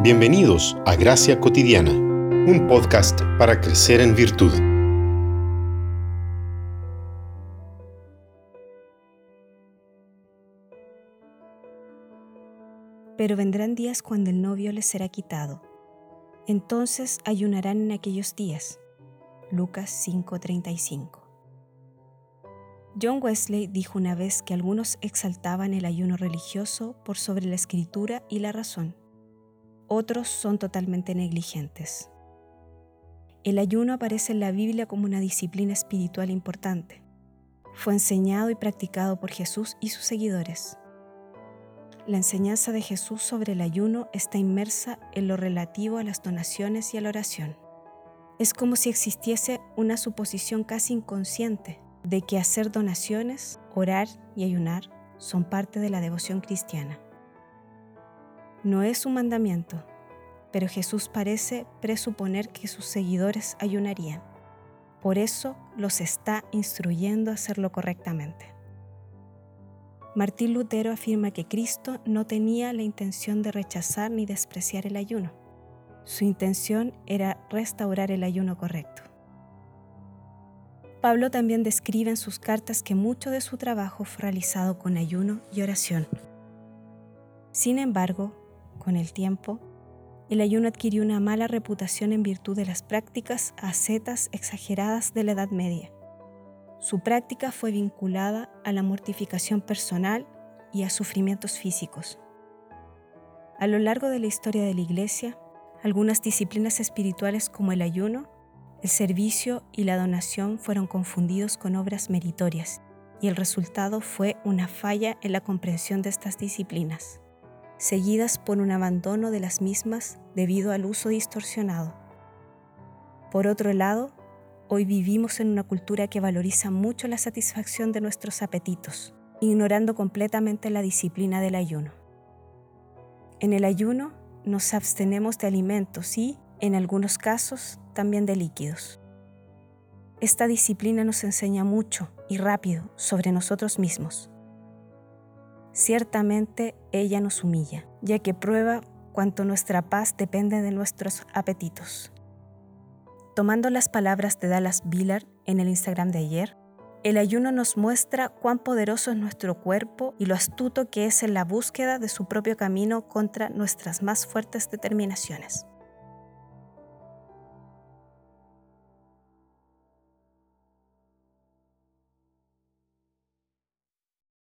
Bienvenidos a Gracia Cotidiana, un podcast para crecer en virtud. Pero vendrán días cuando el novio les será quitado. Entonces ayunarán en aquellos días. Lucas 5:35 John Wesley dijo una vez que algunos exaltaban el ayuno religioso por sobre la escritura y la razón. Otros son totalmente negligentes. El ayuno aparece en la Biblia como una disciplina espiritual importante. Fue enseñado y practicado por Jesús y sus seguidores. La enseñanza de Jesús sobre el ayuno está inmersa en lo relativo a las donaciones y a la oración. Es como si existiese una suposición casi inconsciente de que hacer donaciones, orar y ayunar son parte de la devoción cristiana. No es un mandamiento, pero Jesús parece presuponer que sus seguidores ayunarían. Por eso los está instruyendo a hacerlo correctamente. Martín Lutero afirma que Cristo no tenía la intención de rechazar ni despreciar el ayuno. Su intención era restaurar el ayuno correcto. Pablo también describe en sus cartas que mucho de su trabajo fue realizado con ayuno y oración. Sin embargo, con el tiempo, el ayuno adquirió una mala reputación en virtud de las prácticas ascetas exageradas de la Edad Media. Su práctica fue vinculada a la mortificación personal y a sufrimientos físicos. A lo largo de la historia de la Iglesia, algunas disciplinas espirituales como el ayuno el servicio y la donación fueron confundidos con obras meritorias y el resultado fue una falla en la comprensión de estas disciplinas, seguidas por un abandono de las mismas debido al uso distorsionado. Por otro lado, hoy vivimos en una cultura que valoriza mucho la satisfacción de nuestros apetitos, ignorando completamente la disciplina del ayuno. En el ayuno nos abstenemos de alimentos y, en algunos casos, también de líquidos. Esta disciplina nos enseña mucho y rápido sobre nosotros mismos. Ciertamente ella nos humilla, ya que prueba cuánto nuestra paz depende de nuestros apetitos. Tomando las palabras de Dallas Billard en el Instagram de ayer, el ayuno nos muestra cuán poderoso es nuestro cuerpo y lo astuto que es en la búsqueda de su propio camino contra nuestras más fuertes determinaciones.